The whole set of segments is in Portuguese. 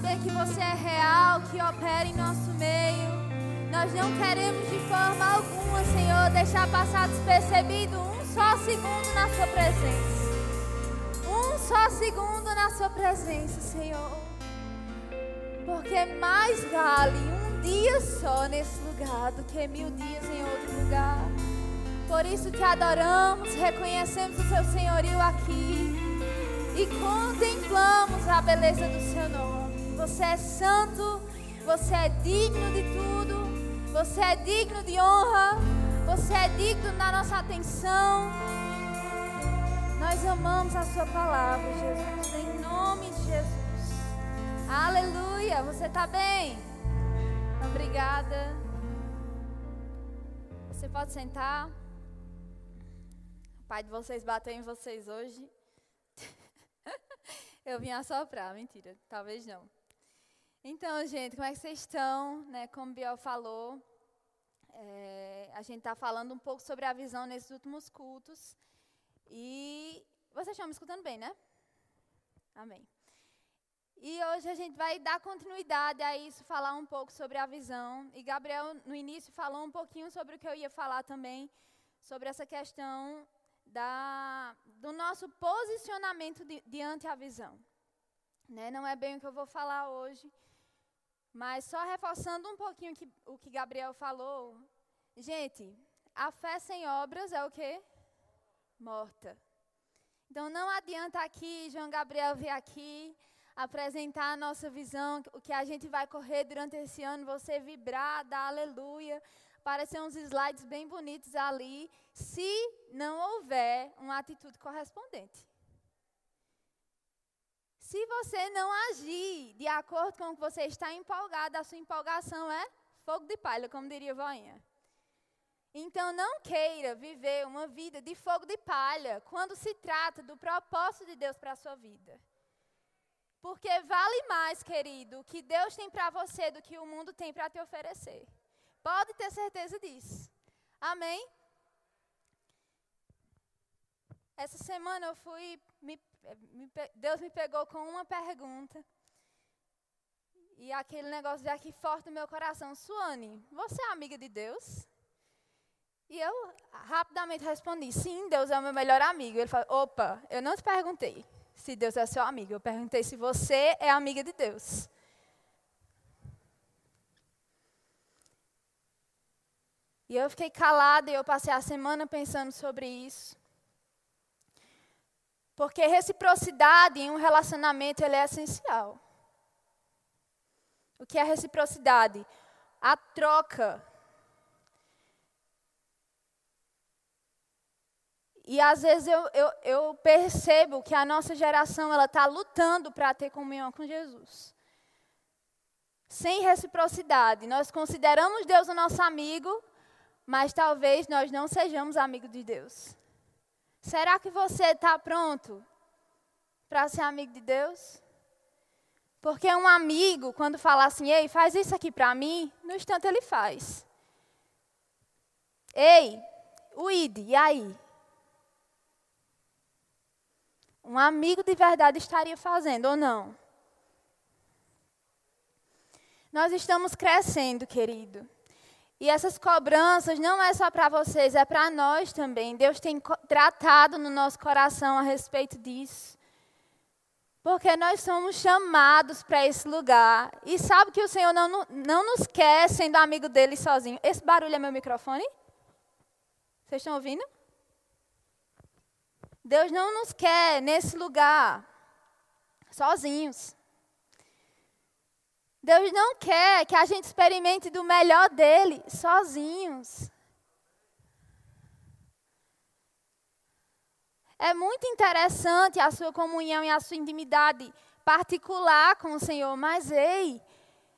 Saber que você é real, que opera em nosso meio. Nós não queremos de forma alguma, Senhor, deixar passar despercebido um só segundo na Sua presença. Um só segundo na Sua presença, Senhor. Porque mais vale um dia só nesse lugar do que mil dias em outro lugar. Por isso te adoramos, reconhecemos o Seu senhorio aqui e contemplamos a beleza do Seu nome. Você é santo, você é digno de tudo, você é digno de honra, você é digno da nossa atenção. Nós amamos a Sua palavra, Jesus, em nome de Jesus. Aleluia. Você está bem? Obrigada. Você pode sentar. O pai de vocês bateu em vocês hoje. Eu vim assoprar, mentira, talvez não. Então, gente, como é que vocês estão? Né, como Biel falou, é, a gente está falando um pouco sobre a visão nesses últimos cultos. E vocês estão me escutando bem, né? Amém. E hoje a gente vai dar continuidade a isso, falar um pouco sobre a visão. E Gabriel, no início, falou um pouquinho sobre o que eu ia falar também, sobre essa questão da, do nosso posicionamento di, diante a visão. Né? Não é bem o que eu vou falar hoje, mas só reforçando um pouquinho que, o que Gabriel falou. Gente, a fé sem obras é o quê? morta. Então não adianta aqui João Gabriel vir aqui apresentar a nossa visão, o que a gente vai correr durante esse ano, você vibrar, dar aleluia, aparecer uns slides bem bonitos ali, se não houver uma atitude correspondente. Se você não agir de acordo com o que você está empolgado, a sua empolgação é fogo de palha, como diria voinha. Então não queira viver uma vida de fogo de palha quando se trata do propósito de Deus para a sua vida. Porque vale mais, querido, o que Deus tem para você do que o mundo tem para te oferecer. Pode ter certeza disso. Amém? Essa semana eu fui. Me, Deus me pegou com uma pergunta. E aquele negócio veio aqui forte no meu coração. Suane, você é amiga de Deus? E eu rapidamente respondi: sim, Deus é o meu melhor amigo. Ele falou: opa, eu não te perguntei se Deus é seu amigo, eu perguntei se você é amiga de Deus. E eu fiquei calada e eu passei a semana pensando sobre isso. Porque reciprocidade em um relacionamento é essencial. O que é reciprocidade? A troca E às vezes eu, eu, eu percebo que a nossa geração ela está lutando para ter comunhão com Jesus. Sem reciprocidade. Nós consideramos Deus o nosso amigo, mas talvez nós não sejamos amigos de Deus. Será que você está pronto para ser amigo de Deus? Porque um amigo, quando fala assim, ei, faz isso aqui para mim, no instante ele faz. Ei, o ID, e aí? um amigo de verdade estaria fazendo ou não? Nós estamos crescendo, querido. E essas cobranças não é só para vocês, é para nós também. Deus tem tratado no nosso coração a respeito disso. Porque nós somos chamados para esse lugar. E sabe que o Senhor não, não nos quer sendo amigo dele sozinho. Esse barulho é meu microfone? Vocês estão ouvindo? Deus não nos quer nesse lugar sozinhos. Deus não quer que a gente experimente do melhor dele sozinhos. É muito interessante a sua comunhão e a sua intimidade particular com o Senhor, mas ei,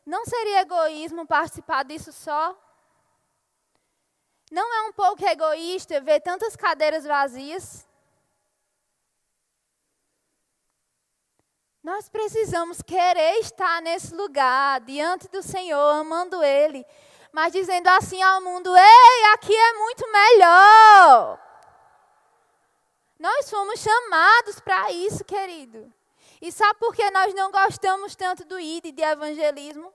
não seria egoísmo participar disso só? Não é um pouco egoísta ver tantas cadeiras vazias? Nós precisamos querer estar nesse lugar, diante do Senhor, amando Ele, mas dizendo assim ao mundo: ei, aqui é muito melhor. Nós fomos chamados para isso, querido. E sabe por que nós não gostamos tanto do ID de evangelismo?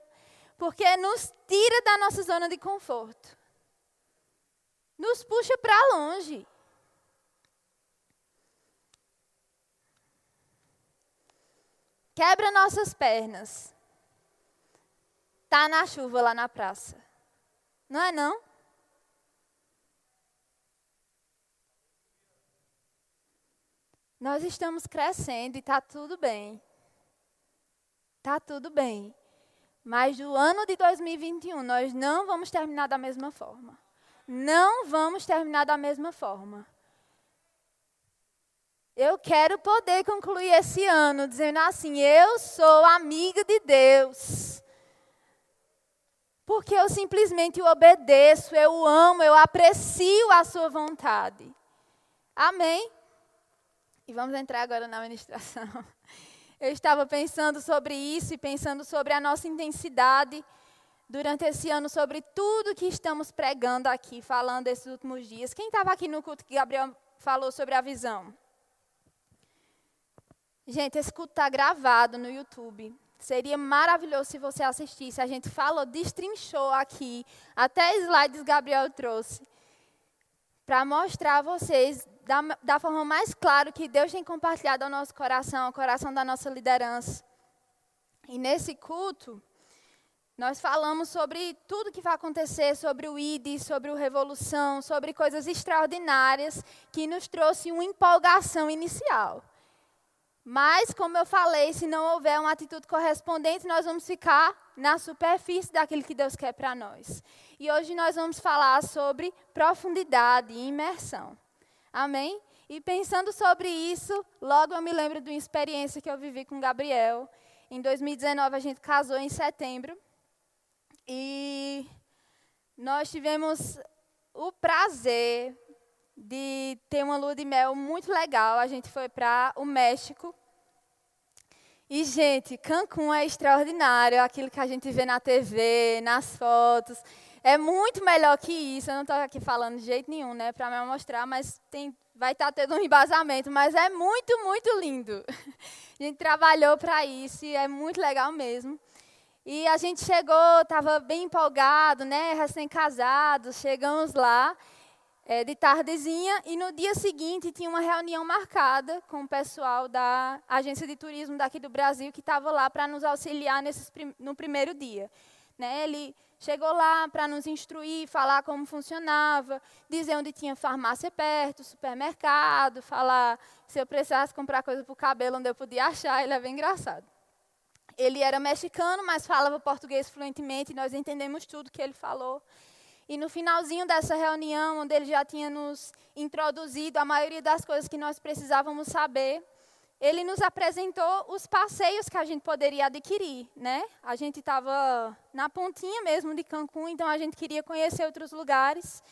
Porque nos tira da nossa zona de conforto. Nos puxa para longe. Quebra nossas pernas. Tá na chuva lá na praça. Não é não? Nós estamos crescendo e está tudo bem. Está tudo bem. Mas do ano de 2021, nós não vamos terminar da mesma forma. Não vamos terminar da mesma forma. Eu quero poder concluir esse ano dizendo assim: eu sou amiga de Deus. Porque eu simplesmente o obedeço, eu amo, eu aprecio a sua vontade. Amém? E vamos entrar agora na ministração. Eu estava pensando sobre isso e pensando sobre a nossa intensidade durante esse ano, sobre tudo que estamos pregando aqui, falando esses últimos dias. Quem estava aqui no culto que Gabriel falou sobre a visão? Gente, esse culto está gravado no YouTube. Seria maravilhoso se você assistisse. A gente falou, destrinchou aqui, até slides Gabriel trouxe, para mostrar a vocês da, da forma mais clara que Deus tem compartilhado ao nosso coração, ao coração da nossa liderança. E nesse culto, nós falamos sobre tudo que vai acontecer, sobre o ID, sobre o Revolução, sobre coisas extraordinárias que nos trouxe uma empolgação inicial. Mas, como eu falei, se não houver uma atitude correspondente, nós vamos ficar na superfície daquilo que Deus quer para nós. E hoje nós vamos falar sobre profundidade e imersão. Amém? E pensando sobre isso, logo eu me lembro de uma experiência que eu vivi com Gabriel. Em 2019, a gente casou em setembro. E nós tivemos o prazer de ter uma lua de mel muito legal. A gente foi para o México. E, gente, Cancún é extraordinário. Aquilo que a gente vê na TV, nas fotos. É muito melhor que isso. Eu não estou aqui falando de jeito nenhum, né, para me mostrar, mas tem, vai estar tá tendo um embasamento. Mas é muito, muito lindo. A gente trabalhou para isso e é muito legal mesmo. E a gente chegou, estava bem empolgado, né, recém-casados, chegamos lá é, de tardezinha e no dia seguinte tinha uma reunião marcada com o pessoal da agência de turismo daqui do Brasil que estava lá para nos auxiliar nesses, no primeiro dia. Né, ele Chegou lá para nos instruir, falar como funcionava, dizer onde tinha farmácia perto, supermercado, falar se eu precisasse comprar coisa para o cabelo, onde eu podia achar. Ele é bem engraçado. Ele era mexicano, mas falava português fluentemente, e nós entendemos tudo que ele falou. E no finalzinho dessa reunião, onde ele já tinha nos introduzido a maioria das coisas que nós precisávamos saber, ele nos apresentou os passeios que a gente poderia adquirir, né? A gente estava na pontinha mesmo de Cancún, então a gente queria conhecer outros lugares.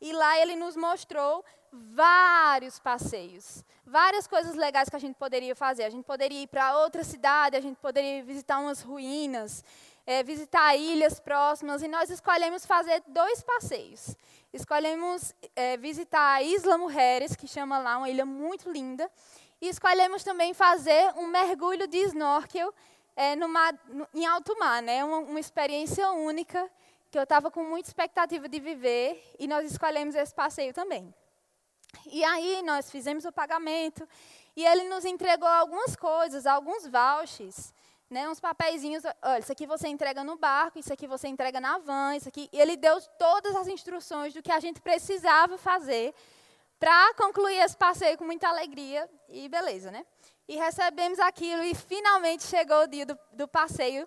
E lá ele nos mostrou vários passeios, várias coisas legais que a gente poderia fazer. A gente poderia ir para outra cidade, a gente poderia visitar umas ruínas, é, visitar ilhas próximas. E nós escolhemos fazer dois passeios. Escolhemos é, visitar a Isla Mujeres, que chama lá uma ilha muito linda. E escolhemos também fazer um mergulho de snorkel é, no, em alto mar, né? Uma, uma experiência única que eu estava com muita expectativa de viver e nós escolhemos esse passeio também. E aí nós fizemos o pagamento e ele nos entregou algumas coisas, alguns vouchers, né, uns papeizinhos, olha, isso aqui você entrega no barco, isso aqui você entrega na van, isso aqui. E ele deu todas as instruções do que a gente precisava fazer para concluir esse passeio com muita alegria e beleza, né? E recebemos aquilo e finalmente chegou o dia do, do passeio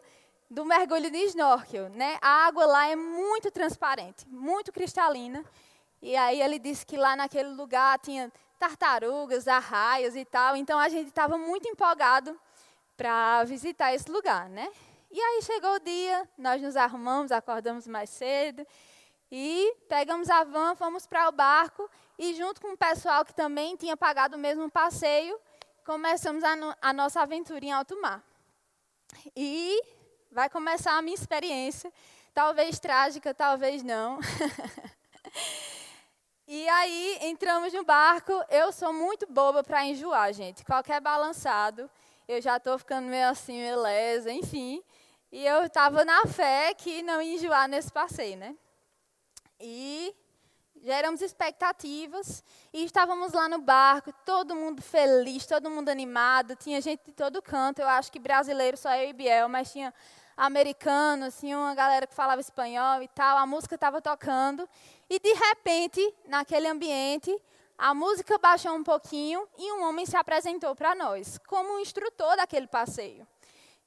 do mergulho de snorkel, né? A água lá é muito transparente, muito cristalina. E aí ele disse que lá naquele lugar tinha tartarugas, arraias e tal. Então a gente estava muito empolgado para visitar esse lugar, né? E aí chegou o dia, nós nos arrumamos, acordamos mais cedo e pegamos a van, fomos para o barco e junto com o pessoal que também tinha pagado o mesmo passeio, começamos a, no, a nossa aventura em alto mar. E vai começar a minha experiência, talvez trágica, talvez não. e aí entramos no barco. Eu sou muito boba para enjoar, gente. Qualquer balançado, eu já estou ficando meio assim, meio lesa, enfim. E eu estava na fé que não ia enjoar nesse passeio, né? E geramos expectativas e estávamos lá no barco, todo mundo feliz, todo mundo animado, tinha gente de todo canto, eu acho que brasileiro só eu e Biel, mas tinha americanos, tinha uma galera que falava espanhol e tal, a música estava tocando e de repente, naquele ambiente, a música baixou um pouquinho e um homem se apresentou para nós, como um instrutor daquele passeio.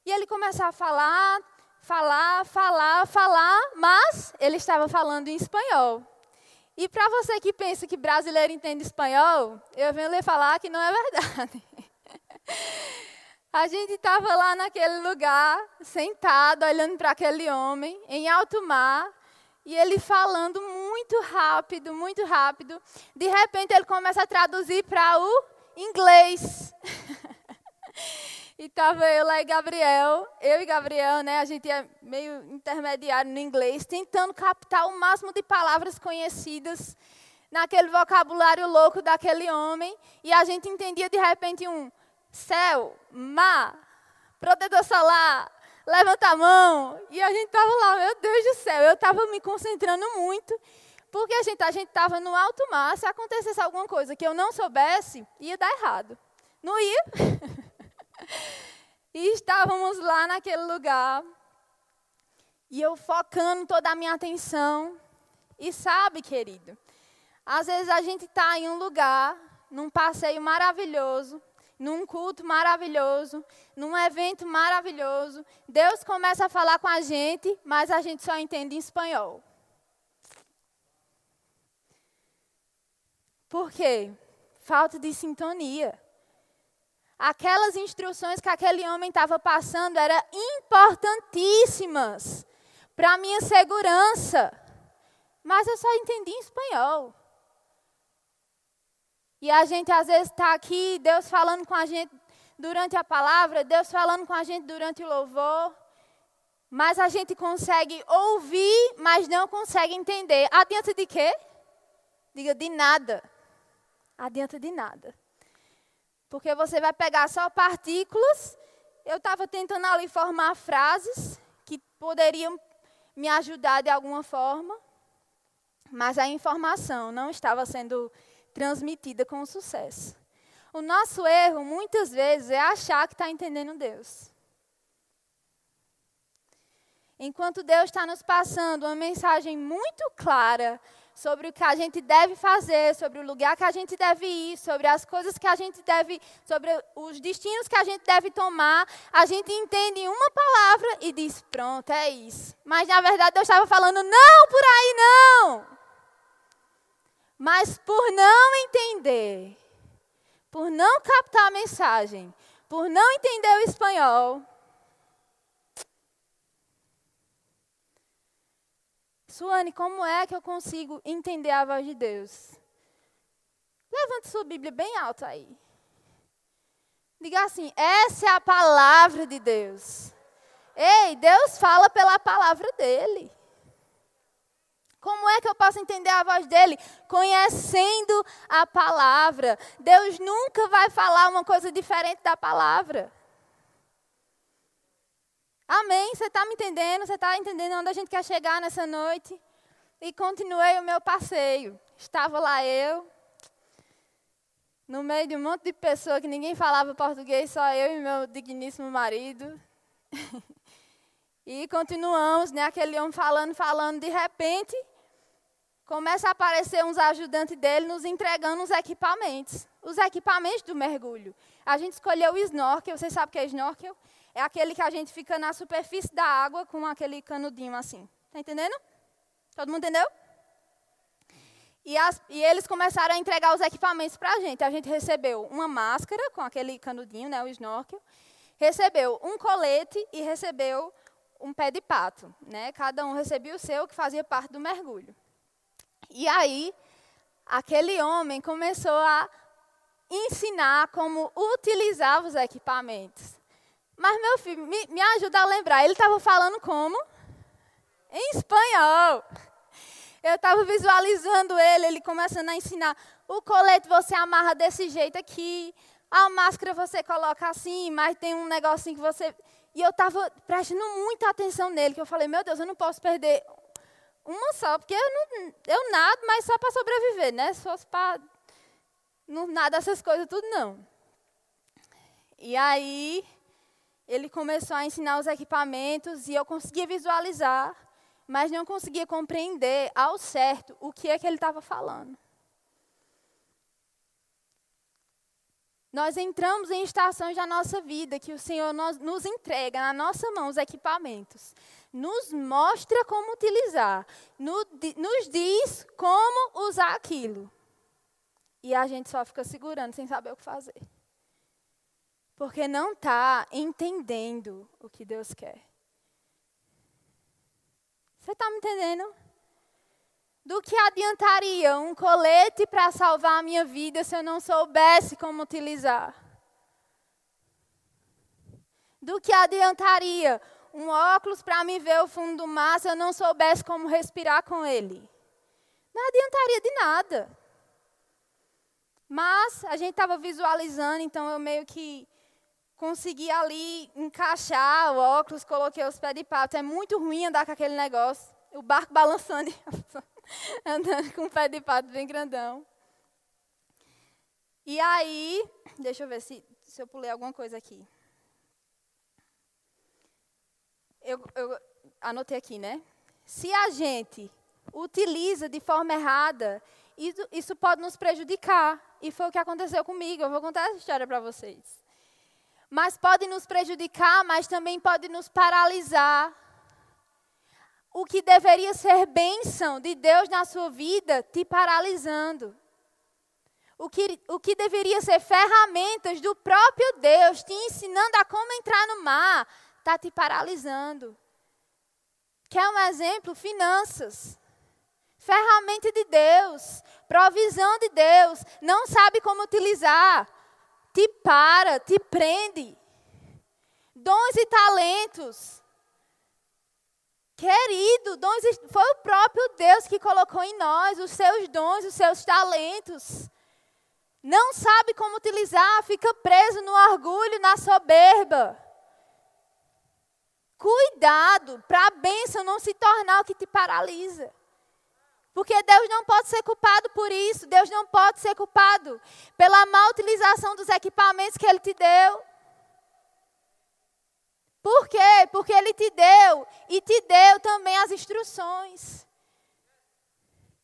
E ele começou a falar, falar, falar, falar, mas ele estava falando em espanhol. E para você que pensa que brasileiro entende espanhol, eu venho lhe falar que não é verdade. A gente estava lá naquele lugar, sentado, olhando para aquele homem, em alto mar, e ele falando muito rápido, muito rápido. De repente, ele começa a traduzir para o inglês. E estava eu lá e Gabriel, eu e Gabriel, né, a gente é meio intermediário no inglês, tentando captar o máximo de palavras conhecidas naquele vocabulário louco daquele homem. E a gente entendia de repente um céu, mar, protetor solar, levanta a mão. E a gente estava lá, meu Deus do céu, eu estava me concentrando muito. Porque a gente a estava no alto mar, se acontecesse alguma coisa que eu não soubesse, ia dar errado. Não ia? E estávamos lá naquele lugar. E eu focando toda a minha atenção. E sabe, querido, às vezes a gente está em um lugar, num passeio maravilhoso, num culto maravilhoso, num evento maravilhoso. Deus começa a falar com a gente, mas a gente só entende em espanhol. Por quê? Falta de sintonia aquelas instruções que aquele homem estava passando eram importantíssimas para a minha segurança. Mas eu só entendi em espanhol. E a gente às vezes está aqui, Deus falando com a gente durante a palavra, Deus falando com a gente durante o louvor. Mas a gente consegue ouvir, mas não consegue entender. Adianta de quê? Diga de nada. Adianta de nada. Porque você vai pegar só partículas. Eu estava tentando ali formar frases que poderiam me ajudar de alguma forma, mas a informação não estava sendo transmitida com sucesso. O nosso erro, muitas vezes, é achar que está entendendo Deus. Enquanto Deus está nos passando uma mensagem muito clara sobre o que a gente deve fazer, sobre o lugar que a gente deve ir, sobre as coisas que a gente deve, sobre os destinos que a gente deve tomar, a gente entende uma palavra e diz: pronto, é isso. Mas na verdade Deus estava falando: não, por aí não. Mas por não entender, por não captar a mensagem, por não entender o espanhol, Suane, como é que eu consigo entender a voz de Deus? Levante sua Bíblia bem alto aí. Diga assim: essa é a palavra de Deus. Ei, Deus fala pela palavra dele. Como é que eu posso entender a voz dele? Conhecendo a palavra. Deus nunca vai falar uma coisa diferente da palavra. Amém? Você está me entendendo? Você está entendendo onde a gente quer chegar nessa noite? E continuei o meu passeio. Estava lá eu, no meio de um monte de pessoas que ninguém falava português, só eu e meu digníssimo marido. e continuamos, né? Aquele homem falando, falando, de repente, começa a aparecer uns ajudantes dele nos entregando os equipamentos. Os equipamentos do mergulho. A gente escolheu o snorkel, vocês sabem o que é snorkel? É aquele que a gente fica na superfície da água com aquele canudinho assim. Está entendendo? Todo mundo entendeu? E, as, e, eles começaram a entregar os equipamentos para a gente. A gente recebeu uma máscara com aquele canudinho, né, o snorkel. Recebeu um colete e recebeu um pé de pato. Né? Cada um recebia o seu, que fazia parte do mergulho. E aí, aquele homem começou a ensinar como utilizar os equipamentos. Mas, meu filho, me, me ajuda a lembrar. Ele estava falando como? Em espanhol. Eu estava visualizando ele, ele começando a ensinar. O colete você amarra desse jeito aqui. a máscara você coloca assim, mas tem um negocinho que você. E eu estava prestando muita atenção nele, que eu falei, meu Deus, eu não posso perder uma só, porque eu, não, eu nado, mas só para sobreviver, né? Fosse para. Não nada essas coisas, tudo não. E aí, ele começou a ensinar os equipamentos e eu conseguia visualizar, mas não conseguia compreender ao certo o que é que ele estava falando. Nós entramos em estações da nossa vida que o Senhor nos, entrega na nossa mão os equipamentos, nos mostra como utilizar, no, nos diz como usar aquilo. E a gente só fica segurando sem saber o que fazer. Porque não está entendendo o que Deus quer. Você está me entendendo? Do que adiantaria um colete para salvar a minha vida se eu não soubesse como utilizar? Do que adiantaria um óculos para me ver o fundo do mar se eu não soubesse como respirar com ele? Não adiantaria de nada. Mas a gente estava visualizando, então eu meio que consegui ali encaixar o óculos, coloquei os pés de pato. É muito ruim andar com aquele negócio. O barco balançando. andando com um pé de pato bem grandão. E aí, deixa eu ver se, se eu pulei alguma coisa aqui. Eu, eu anotei aqui, né? Se a gente utiliza de forma errada, isso, isso pode nos prejudicar. E foi o que aconteceu comigo. Eu vou contar essa história para vocês. Mas pode nos prejudicar, mas também pode nos paralisar o que deveria ser bênção de Deus na sua vida te paralisando. O que, o que deveria ser ferramentas do próprio Deus te ensinando a como entrar no mar, está te paralisando. Quer um exemplo? Finanças. Ferramenta de Deus, provisão de Deus, não sabe como utilizar, te para, te prende. Dons e talentos Querido, dons, foi o próprio Deus que colocou em nós os seus dons, os seus talentos. Não sabe como utilizar, fica preso no orgulho, na soberba. Cuidado para a bênção não se tornar o que te paralisa. Porque Deus não pode ser culpado por isso. Deus não pode ser culpado pela má utilização dos equipamentos que Ele te deu. Por quê? Porque ele te deu e te deu também as instruções.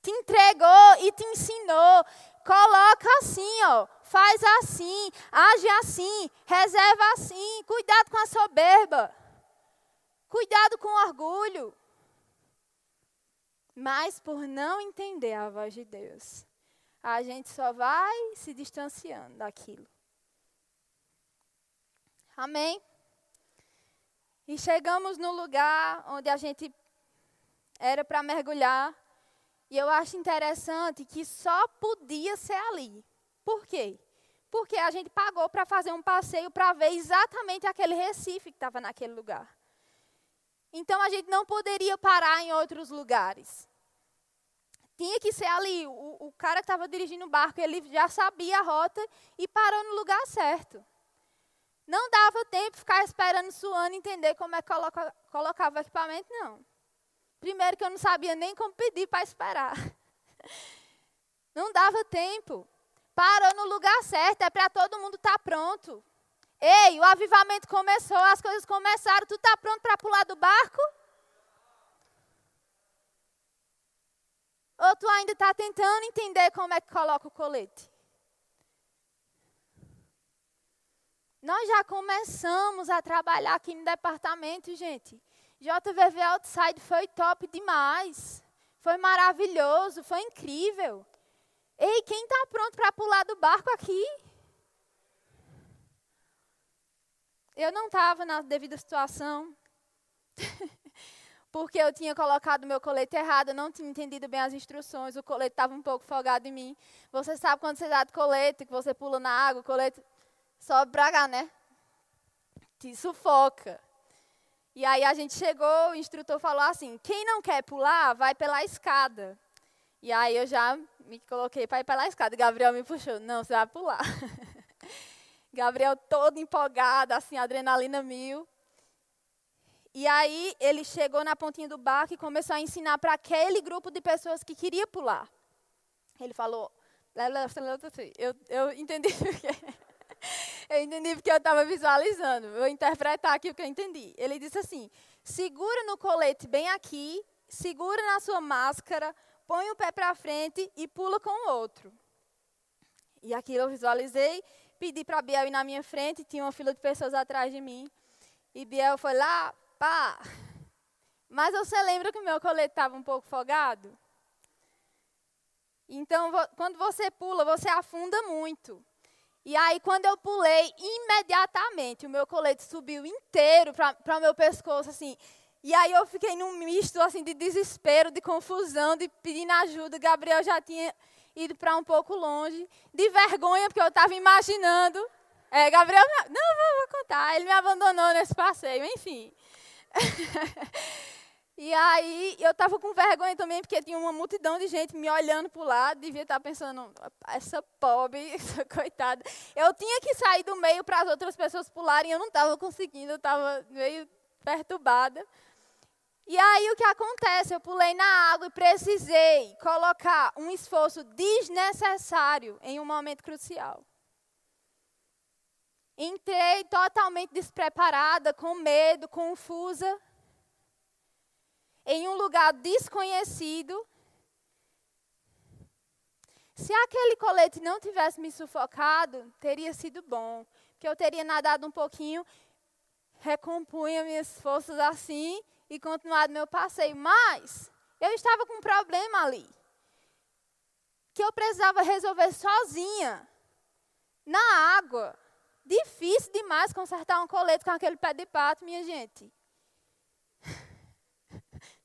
Te entregou e te ensinou. Coloca assim, ó. Faz assim, age assim, reserva assim. Cuidado com a soberba. Cuidado com o orgulho. Mas por não entender a voz de Deus, a gente só vai se distanciando daquilo. Amém? E chegamos no lugar onde a gente era para mergulhar. E eu acho interessante que só podia ser ali. Por quê? Porque a gente pagou para fazer um passeio para ver exatamente aquele Recife que estava naquele lugar. Então a gente não poderia parar em outros lugares. Tinha que ser ali. O, o cara que estava dirigindo o barco, ele já sabia a rota e parou no lugar certo. Não dava tempo ficar esperando suando entender como é que coloca, colocava o equipamento, não. Primeiro que eu não sabia nem como pedir para esperar. Não dava tempo. Parou no lugar certo, é para todo mundo estar tá pronto. Ei, o avivamento começou, as coisas começaram, tu está pronto para pular do barco? Ou tu ainda está tentando entender como é que coloca o colete? Nós já começamos a trabalhar aqui no departamento, gente. JVV Outside foi top demais. Foi maravilhoso, foi incrível. Ei, quem está pronto para pular do barco aqui? Eu não estava na devida situação. porque eu tinha colocado meu colete errado, não tinha entendido bem as instruções, o colete estava um pouco folgado em mim. Você sabe quando você dá de colete, que você pula na água, o colete sobe pra cá, né? Te sufoca. E aí a gente chegou, o instrutor falou assim: quem não quer pular, vai pela escada. E aí eu já me coloquei para ir pela escada. Gabriel me puxou: não, você vai pular. Gabriel todo empolgado, assim, adrenalina mil. E aí ele chegou na pontinha do barco e começou a ensinar para aquele grupo de pessoas que queria pular. Ele falou, eu, eu entendi porque eu entendi porque eu estava visualizando. Vou interpretar aqui o que eu entendi. Ele disse assim: segura no colete bem aqui, segura na sua máscara, põe o pé para frente e pula com o outro. E aquilo eu visualizei, pedi para Biel ir na minha frente, tinha uma fila de pessoas atrás de mim. E Biel foi lá, pá. Mas você lembra que o meu colete estava um pouco folgado? Então, quando você pula, você afunda muito. E aí, quando eu pulei, imediatamente o meu colete subiu inteiro para o meu pescoço, assim. E aí eu fiquei num misto, assim, de desespero, de confusão, de pedindo ajuda. Gabriel já tinha ido para um pouco longe, de vergonha, porque eu estava imaginando. É, Gabriel, não, vou, vou contar, ele me abandonou nesse passeio, enfim. e aí eu estava com vergonha também, porque tinha uma multidão de gente me olhando para o lado, devia estar tá pensando, essa pobre, essa coitada. Eu tinha que sair do meio para as outras pessoas pularem, eu não estava conseguindo, eu estava meio perturbada. E aí o que acontece? Eu pulei na água e precisei colocar um esforço desnecessário em um momento crucial. Entrei totalmente despreparada, com medo, confusa, em um lugar desconhecido. Se aquele colete não tivesse me sufocado, teria sido bom, porque eu teria nadado um pouquinho, recompunha minhas forças assim e continuado meu passeio. Mas eu estava com um problema ali, que eu precisava resolver sozinha, na água. Difícil demais consertar um colete com aquele pé de pato, minha gente.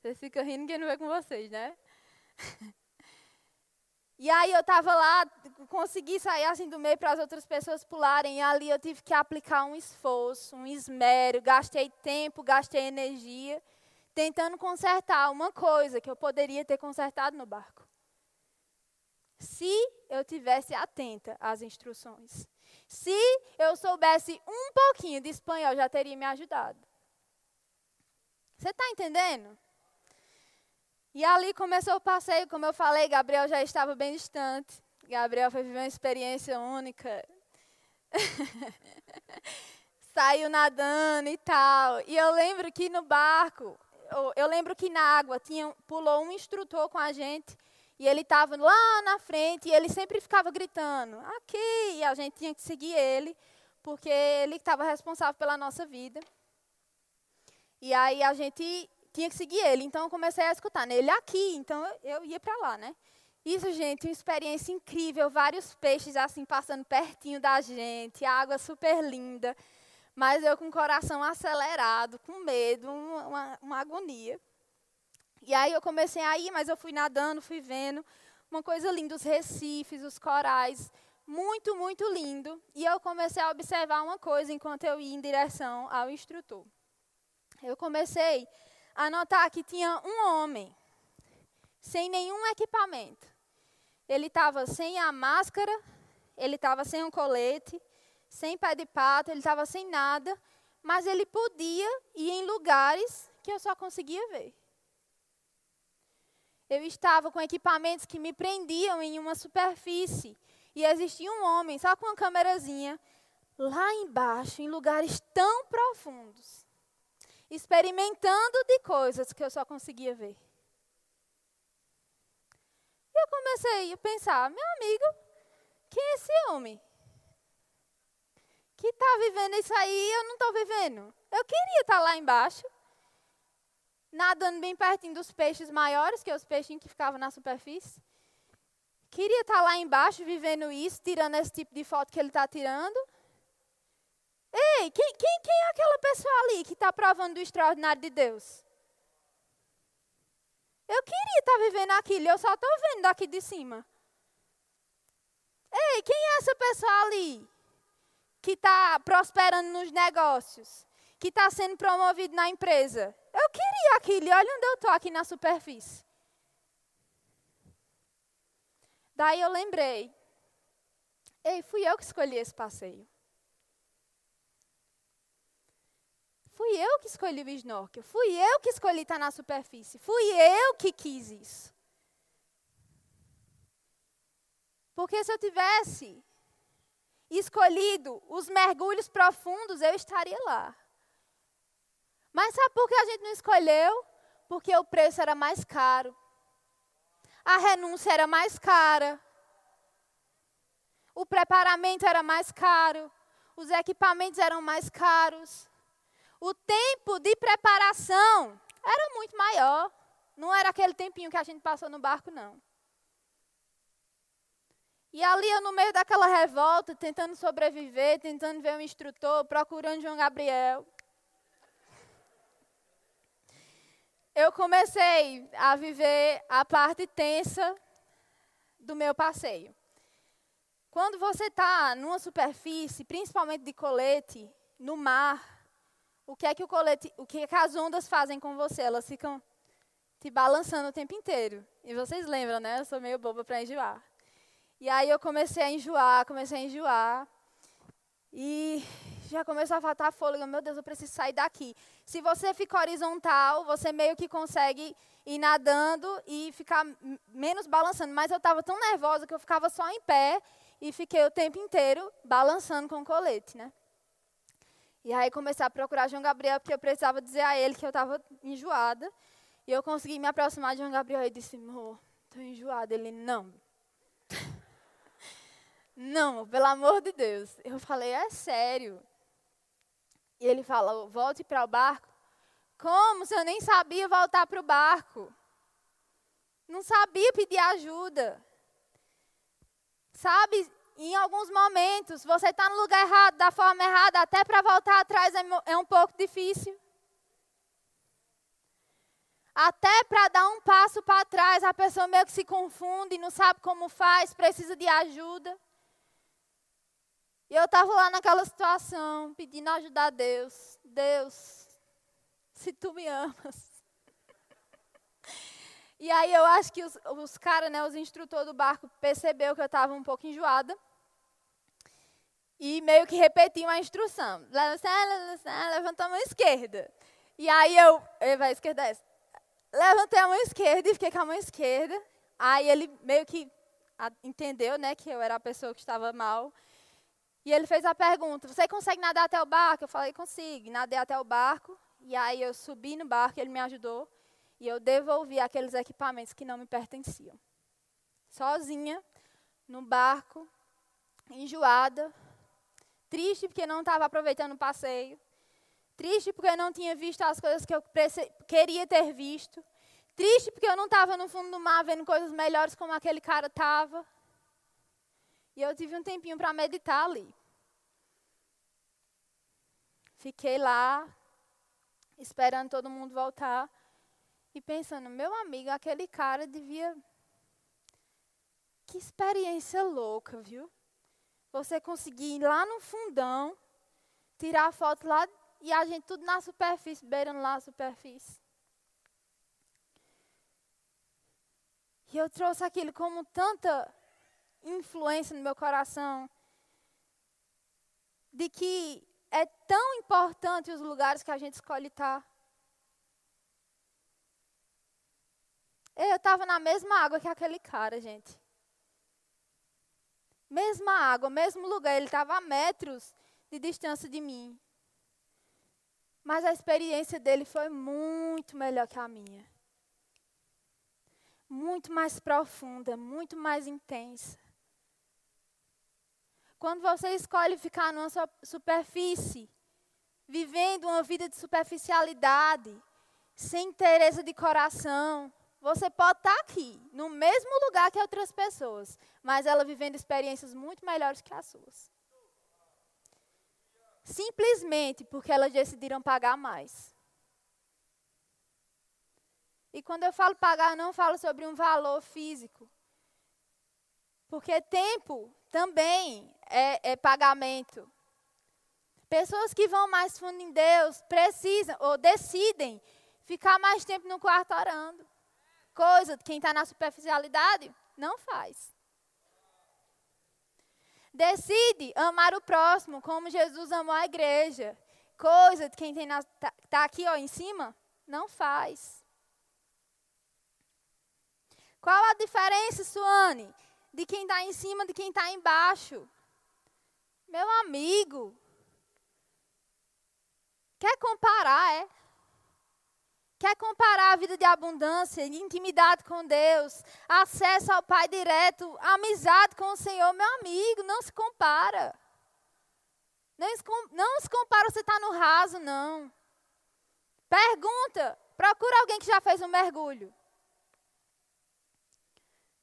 Vocês ficam rindo, ninguém não vê com vocês, né? E aí eu estava lá, consegui sair assim do meio para as outras pessoas pularem. E ali eu tive que aplicar um esforço, um esmero. Gastei tempo, gastei energia, tentando consertar uma coisa que eu poderia ter consertado no barco. Se eu tivesse atenta às instruções. Se eu soubesse um pouquinho de espanhol, já teria me ajudado. Você está entendendo? E ali começou o passeio, como eu falei, Gabriel já estava bem distante. Gabriel foi viver uma experiência única. Saiu nadando e tal. E eu lembro que no barco, eu, lembro que na água tinha, pulou um instrutor com a gente. E ele estava lá na frente e ele sempre ficava gritando, aqui, e a gente tinha que seguir ele, porque ele estava responsável pela nossa vida. E aí a gente tinha que seguir ele, então eu comecei a escutar nele né? aqui, então eu, eu ia para lá, né? Isso, gente, uma experiência incrível, vários peixes assim passando pertinho da gente, água super linda, mas eu com o coração acelerado, com medo, uma, uma agonia. E aí eu comecei a ir, mas eu fui nadando, fui vendo. Uma coisa linda, os recifes, os corais. Muito, muito lindo. E eu comecei a observar uma coisa enquanto eu ia em direção ao instrutor. Eu comecei a notar que tinha um homem, sem nenhum equipamento. Ele estava sem a máscara, ele estava sem um colete, sem pé de pato, ele estava sem nada, mas ele podia ir em lugares que eu só conseguia ver. Eu estava com equipamentos que me prendiam em uma superfície. E existia um homem, só com uma câmerazinha, lá embaixo, em lugares tão profundos, experimentando de coisas que eu só conseguia ver. E eu comecei a pensar, meu amigo, quem é esse homem? Que está vivendo isso aí, eu não estou vivendo. Eu queria estar tá lá embaixo nadando bem pertinho dos peixes maiores, que é os peixinhos que ficavam na superfície. Queria estar lá embaixo vivendo isso, tirando esse tipo de foto que ele está tirando. Ei, quem, quem, quem é aquela pessoa ali que está provando o extraordinário de Deus? Eu queria estar vivendo aquilo, eu só estou vendo daqui de cima. Ei, quem é essa pessoa ali que está prosperando nos negócios? Que está sendo promovido na empresa? Eu queria aquilo, e olha onde eu estou aqui na superfície. Daí eu lembrei. Ei, fui eu que escolhi esse passeio. Fui eu que escolhi o snorkel. Fui eu que escolhi estar na superfície. Fui eu que quis isso. Porque se eu tivesse escolhido os mergulhos profundos, eu estaria lá. Mas sabe por que a gente não escolheu? Porque o preço era mais caro. A renúncia era mais cara. O preparamento era mais caro. Os equipamentos eram mais caros. O tempo de preparação era muito maior. Não era aquele tempinho que a gente passou no barco, não. E ali eu no meio daquela revolta, tentando sobreviver, tentando ver o instrutor, procurando João Gabriel. Eu comecei a viver a parte tensa do meu passeio. Quando você está numa superfície, principalmente de colete, no mar, o que é que o colete, o que, é que as ondas fazem com você? Elas ficam te balançando o tempo inteiro. E vocês lembram, né? Eu sou meio boba para enjoar. E aí eu comecei a enjoar, comecei a enjoar. E já começou a faltar fôlego. Meu Deus, eu preciso sair daqui. Se você fica horizontal, você meio que consegue ir nadando e ficar menos balançando. Mas eu estava tão nervosa que eu ficava só em pé e fiquei o tempo inteiro balançando com o colete, né? E aí comecei a procurar João Gabriel, porque eu precisava dizer a ele que eu estava enjoada. E eu consegui me aproximar de João Gabriel e disse, amor, estou enjoada. Ele, não, não, pelo amor de Deus. Eu falei, é sério. E ele fala, volte para o barco. Como se eu nem sabia voltar para o barco? Não sabia pedir ajuda. Sabe, em alguns momentos, você está no lugar errado, da forma errada, até para voltar atrás é, é um pouco difícil. Até para dar um passo para trás, a pessoa meio que se confunde, não sabe como faz, precisa de ajuda. E eu estava lá naquela situação, pedindo ajuda a Deus. Deus, se tu me amas. E aí eu acho que os, os caras, né, os instrutores do barco, percebeu que eu estava um pouco enjoada. E meio que repetiam a instrução. Levanta a mão esquerda. E aí eu, vai, esquerda é essa. Levantei a mão esquerda e fiquei com a mão esquerda. Aí ele meio que entendeu, né, que eu era a pessoa que estava mal. E ele fez a pergunta: Você consegue nadar até o barco? Eu falei: Consigo. Nadei até o barco. E aí eu subi no barco, ele me ajudou. E eu devolvi aqueles equipamentos que não me pertenciam. Sozinha, no barco, enjoada, triste porque não estava aproveitando o passeio, triste porque eu não tinha visto as coisas que eu queria ter visto, triste porque eu não estava no fundo do mar vendo coisas melhores como aquele cara estava. E eu tive um tempinho para meditar ali. Fiquei lá, esperando todo mundo voltar. E pensando, meu amigo, aquele cara devia. Que experiência louca, viu? Você conseguir ir lá no fundão, tirar a foto lá e a gente tudo na superfície, beirando lá a superfície. E eu trouxe aquilo como tanta influência no meu coração de que é tão importante os lugares que a gente escolhe estar. Eu estava na mesma água que aquele cara, gente. Mesma água, mesmo lugar. Ele estava a metros de distância de mim. Mas a experiência dele foi muito melhor que a minha. Muito mais profunda, muito mais intensa. Quando você escolhe ficar numa superfície, vivendo uma vida de superficialidade, sem interesse de coração, você pode estar aqui, no mesmo lugar que outras pessoas, mas ela vivendo experiências muito melhores que as suas. Simplesmente porque elas decidiram pagar mais. E quando eu falo pagar, eu não falo sobre um valor físico. Porque tempo também é, é pagamento. Pessoas que vão mais fundo em Deus precisam ou decidem ficar mais tempo no quarto orando. Coisa que quem está na superficialidade não faz. Decide amar o próximo como Jesus amou a igreja. coisa de quem está tá, tá aqui ó, em cima? Não faz. Qual a diferença, Suane, de quem está em cima de quem está embaixo? Meu amigo, quer comparar, é? Quer comparar a vida de abundância, de intimidade com Deus, acesso ao Pai direto, amizade com o Senhor? Meu amigo, não se compara. Não se, não se compara você está no raso, não. Pergunta, procura alguém que já fez um mergulho.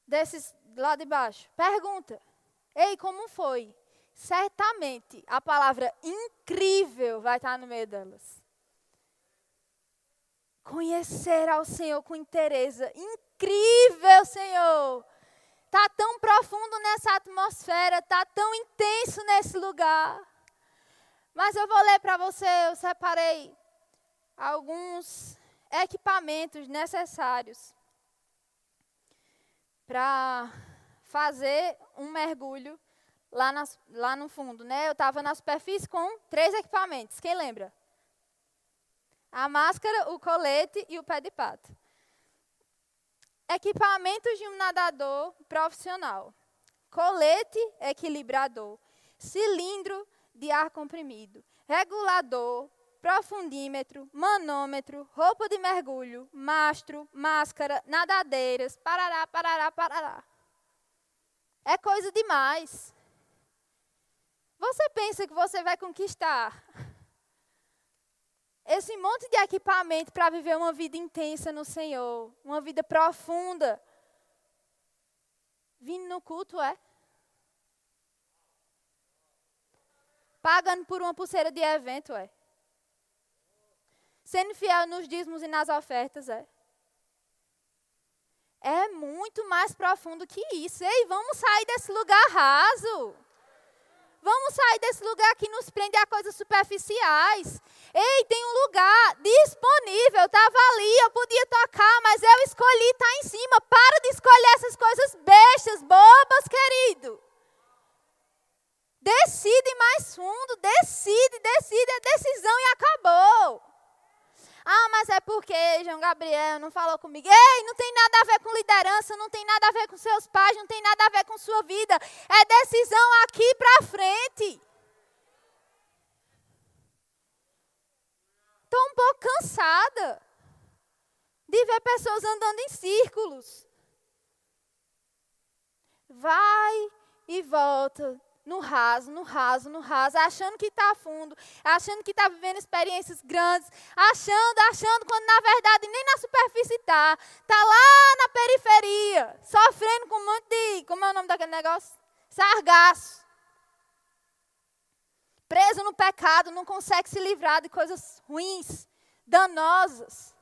Desses lá de baixo. Pergunta. Ei, como foi? Certamente a palavra incrível vai estar no meio delas. Conhecer ao Senhor com interesse. Incrível, Senhor. Está tão profundo nessa atmosfera, está tão intenso nesse lugar. Mas eu vou ler para você, eu separei alguns equipamentos necessários para fazer um mergulho lá, nas, lá no fundo, né? Eu estava na superfície com três equipamentos. Quem lembra? A máscara, o colete e o pé de pato. Equipamentos de um nadador profissional. Colete equilibrador. Cilindro de ar comprimido. Regulador, profundímetro, manômetro, roupa de mergulho, mastro, máscara, nadadeiras, parará, parará, parará. É coisa demais. Você pensa que você vai conquistar esse monte de equipamento para viver uma vida intensa no Senhor, uma vida profunda, vindo no culto, é? Pagando por uma pulseira de evento, é? Sendo fiel nos dízimos e nas ofertas, é. É muito mais profundo que isso. Ei, vamos sair desse lugar raso. Vamos sair desse lugar que nos prende a coisas superficiais. Ei, tem um lugar disponível. Estava ali, eu podia tocar, mas eu escolhi estar tá em cima. Para de escolher essas coisas bestas, bobas, querido. Decide mais fundo, decide, decide, é decisão e acabou. Ah, mas é porque João Gabriel não falou comigo. Ei, não tem nada a ver com liderança, não tem nada a ver com seus pais, não tem nada a ver com sua vida. É decisão aqui para frente. Estou um pouco cansada de ver pessoas andando em círculos. Vai e volta no raso, no raso, no raso, achando que está fundo, achando que está vivendo experiências grandes, achando, achando, quando na verdade nem na superfície está. Está lá na periferia, sofrendo com um monte de. Como é o nome daquele negócio? Sargaço. Preso no pecado, não consegue se livrar de coisas ruins, danosas.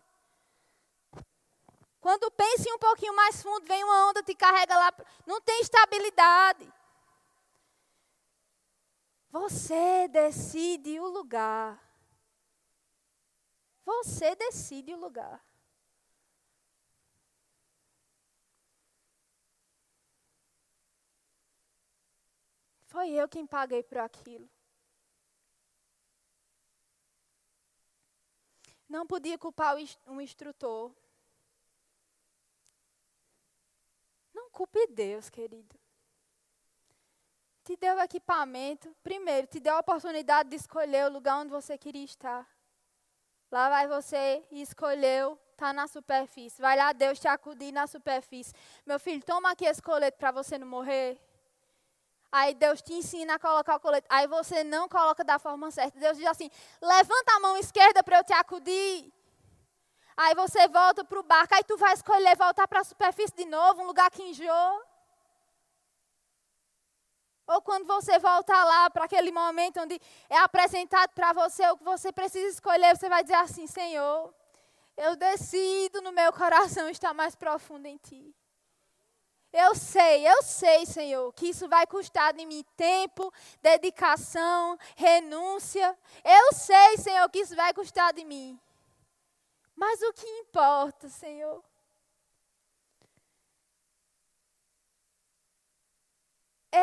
Quando pensa um pouquinho mais fundo, vem uma onda, te carrega lá. Não tem estabilidade. Você decide o lugar. Você decide o lugar. Foi eu quem paguei por aquilo. Não podia culpar um instrutor. Não culpe Deus, querido te deu equipamento, primeiro, te deu a oportunidade de escolher o lugar onde você queria estar. Lá vai você e escolheu estar tá na superfície. Vai lá Deus te acudir na superfície. Meu filho, toma aqui esse colete para você não morrer. Aí Deus te ensina a colocar o colete. Aí você não coloca da forma certa. Deus diz assim: levanta a mão esquerda para eu te acudir. Aí você volta para o barco. Aí tu vai escolher voltar para a superfície de novo, um lugar que enjoou. Ou quando você voltar lá para aquele momento onde é apresentado para você o que você precisa escolher, você vai dizer assim: Senhor, eu decido no meu coração estar mais profundo em Ti. Eu sei, eu sei, Senhor, que isso vai custar de mim tempo, dedicação, renúncia. Eu sei, Senhor, que isso vai custar de mim. Mas o que importa, Senhor?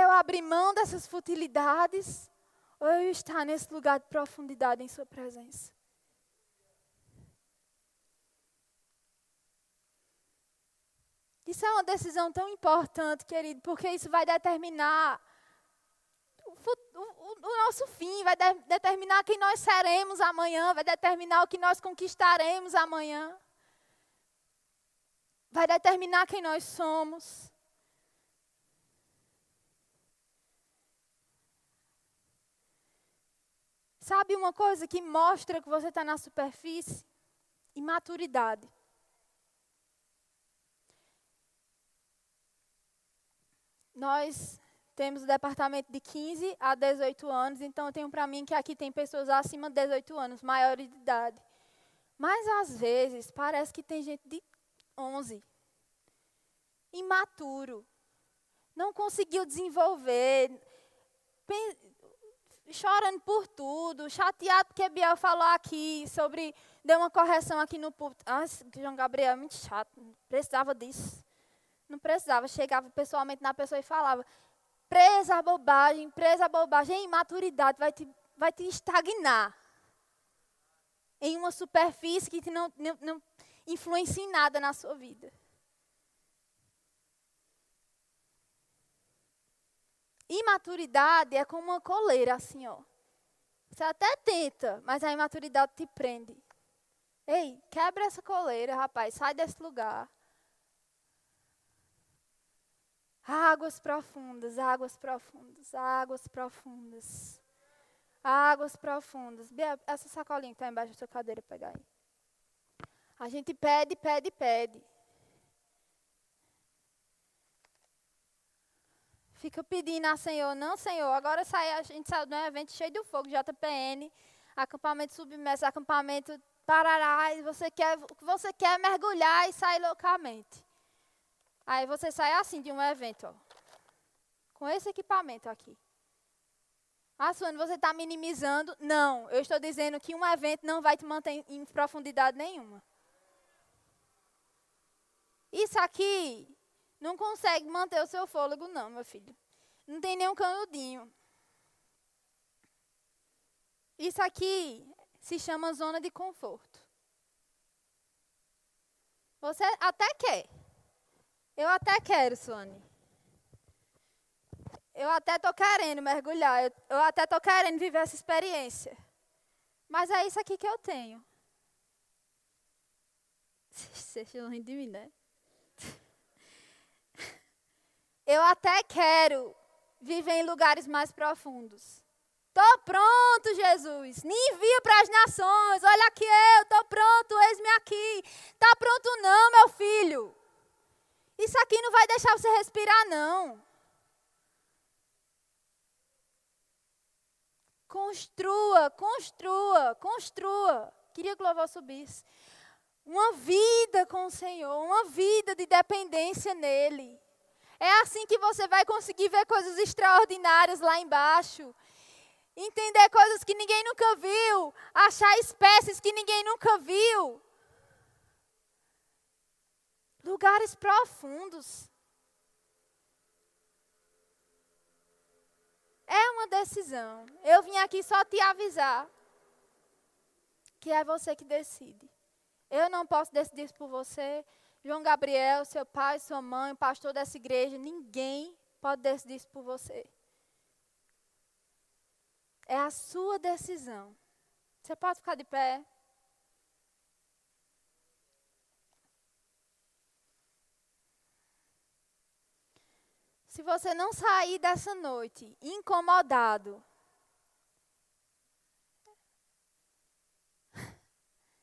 Eu abrir mão dessas futilidades? Ou eu estar nesse lugar de profundidade em Sua presença? Isso é uma decisão tão importante, querido, porque isso vai determinar o, o, o nosso fim, vai de, determinar quem nós seremos amanhã, vai determinar o que nós conquistaremos amanhã, vai determinar quem nós somos. Sabe uma coisa que mostra que você está na superfície? Imaturidade. Nós temos o departamento de 15 a 18 anos, então eu tenho para mim que aqui tem pessoas acima de 18 anos, maiores de idade. Mas às vezes parece que tem gente de 11, imaturo, não conseguiu desenvolver, chorando por tudo, chateado porque Biel falou aqui sobre, deu uma correção aqui no púlpito. Ah, João Gabriel é muito chato, precisava disso. Não precisava, chegava pessoalmente na pessoa e falava: presa a bobagem, presa a bobagem, a imaturidade vai te, vai te estagnar em uma superfície que não, não, não influencia em nada na sua vida. Imaturidade é como uma coleira, assim, ó. Você até tenta, mas a imaturidade te prende. Ei, quebra essa coleira, rapaz, sai desse lugar. Águas profundas, águas profundas, águas profundas. Águas profundas. Bia, essa sacolinha que está embaixo da sua cadeira, pegar aí. A gente pede, pede, pede. Fica pedindo a Senhor, não, Senhor, agora sai, a gente saiu de um evento cheio de fogo, JPN, acampamento submerso, acampamento parará, e você quer, você quer mergulhar e sair loucamente. Aí você sai assim de um evento, ó, com esse equipamento aqui. Ah, Suane, você está minimizando? Não, eu estou dizendo que um evento não vai te manter em profundidade nenhuma. Isso aqui não consegue manter o seu fôlego, não, meu filho. Não tem nenhum canudinho. Isso aqui se chama zona de conforto. Você até quer. Eu até quero, Suane. Eu até estou querendo mergulhar. Eu, até estou querendo viver essa experiência. Mas é isso aqui que eu tenho. Vocês estão rindo de mim, né? Eu até quero viver em lugares mais profundos. Estou pronto, Jesus. Me envia para as nações. Olha aqui eu, estou pronto, eis-me aqui. Está pronto não, meu filho. Isso aqui não vai deixar você respirar, não. Construa, construa, construa. Queria que o louvor subisse. Uma vida com o Senhor, uma vida de dependência nele. É assim que você vai conseguir ver coisas extraordinárias lá embaixo. Entender coisas que ninguém nunca viu. Achar espécies que ninguém nunca viu. Lugares profundos. É uma decisão. Eu vim aqui só te avisar que é você que decide. Eu não posso decidir por você. João Gabriel, seu pai, sua mãe, pastor dessa igreja, ninguém pode decidir isso por você. É a sua decisão. Você pode ficar de pé? Se você não sair dessa noite incomodado,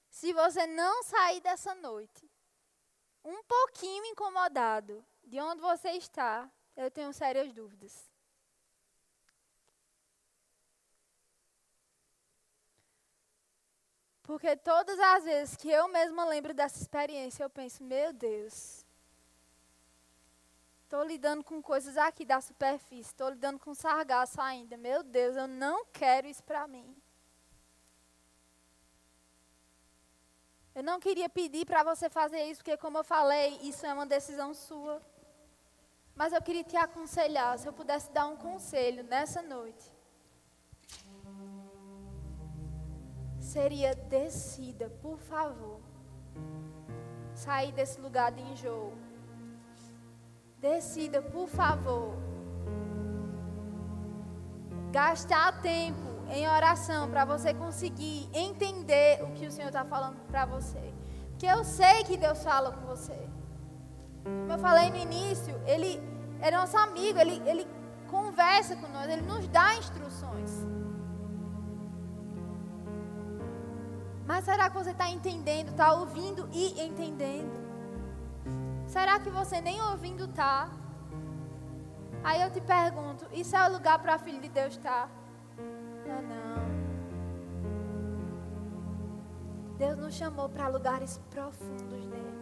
se você não sair dessa noite um pouquinho incomodado de onde você está, eu tenho sérias dúvidas. Porque todas as vezes que eu mesma lembro dessa experiência, eu penso, meu Deus, Estou lidando com coisas aqui da superfície. Estou lidando com sargaço ainda. Meu Deus, eu não quero isso para mim. Eu não queria pedir para você fazer isso, porque, como eu falei, isso é uma decisão sua. Mas eu queria te aconselhar, se eu pudesse dar um conselho nessa noite. seria decida, por favor. Sair desse lugar de enjoo. Decida, por favor. Gastar tempo em oração para você conseguir entender o que o Senhor está falando para você. Porque eu sei que Deus fala com você. Como eu falei no início, Ele é nosso amigo, Ele, ele conversa com nós, Ele nos dá instruções. Mas será que você está entendendo, está ouvindo e entendendo? Será que você nem ouvindo está? Aí eu te pergunto, isso é o lugar para a filha de Deus estar? Tá? Não. Deus nos chamou para lugares profundos nele.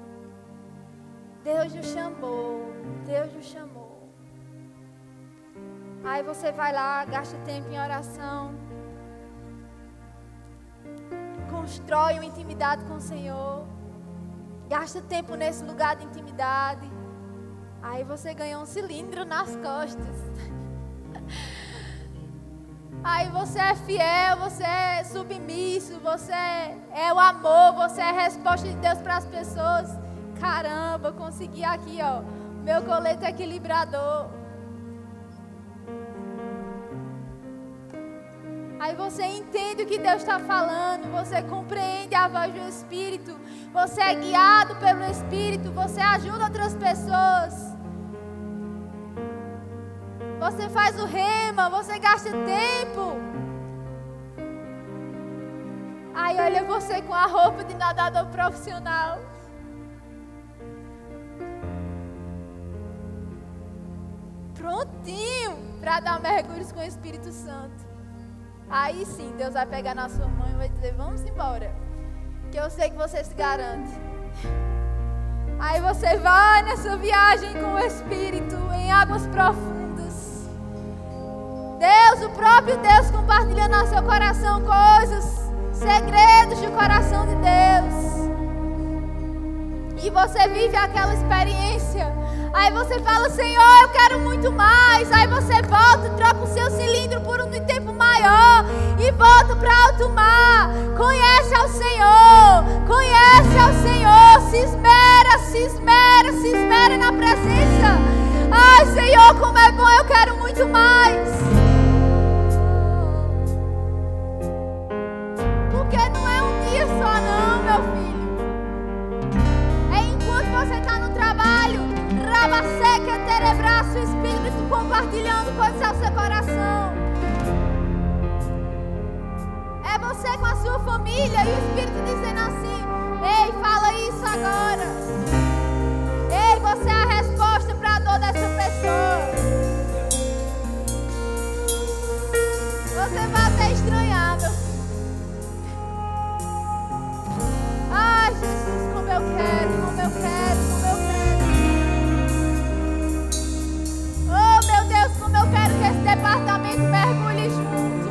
Deus nos chamou. Deus nos chamou. Aí você vai lá, gasta tempo em oração. Constrói uma intimidade com o Senhor. Gasta tempo nesse lugar de intimidade. Aí você ganha um cilindro nas costas. Aí você é fiel, você é submisso, você é o amor, você é a resposta de Deus para as pessoas. Caramba, consegui aqui, ó, meu colete equilibrador. Aí você entende o que Deus está falando, você compreende a voz do Espírito, você é guiado pelo Espírito, você ajuda outras pessoas. Você faz o rema, você gasta tempo. Aí olha você com a roupa de nadador profissional. Prontinho para dar mergulhos com o Espírito Santo. Aí sim, Deus vai pegar na sua mão e vai dizer: Vamos embora. Que eu sei que você se garante. Aí você vai nessa viagem com o Espírito em águas profundas. Deus, o próprio Deus compartilhando no seu coração coisas, segredos do coração de Deus. E você vive aquela experiência. Aí você fala, Senhor, eu quero muito mais. Aí você volta, troca o seu cilindro por um tempo maior e volta para alto mar. Conhece ao Senhor, conhece ao Senhor. Se esmera, se esmera, se esmera na presença. Ai, Senhor, como é bom, eu quero muito mais. Compartilhando coisas ao seu coração. É você com a sua família e o Espírito dizendo assim: Ei, fala isso agora. Ei, você é a resposta para a dor dessa pessoa. Você vai departamento mergulhe junto.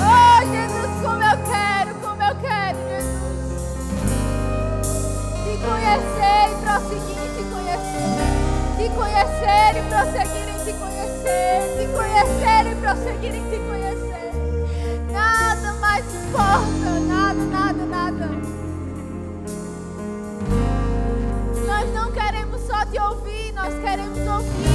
Oh, Jesus, como eu quero, como eu quero, Jesus. Te conhecer e prosseguir em te conhecer. Te conhecer e prosseguir em te conhecer. Te conhecer e prosseguir em te conhecer. Nada mais importa, nada, nada, nada. Nós não queremos só te ouvir, nós queremos ouvir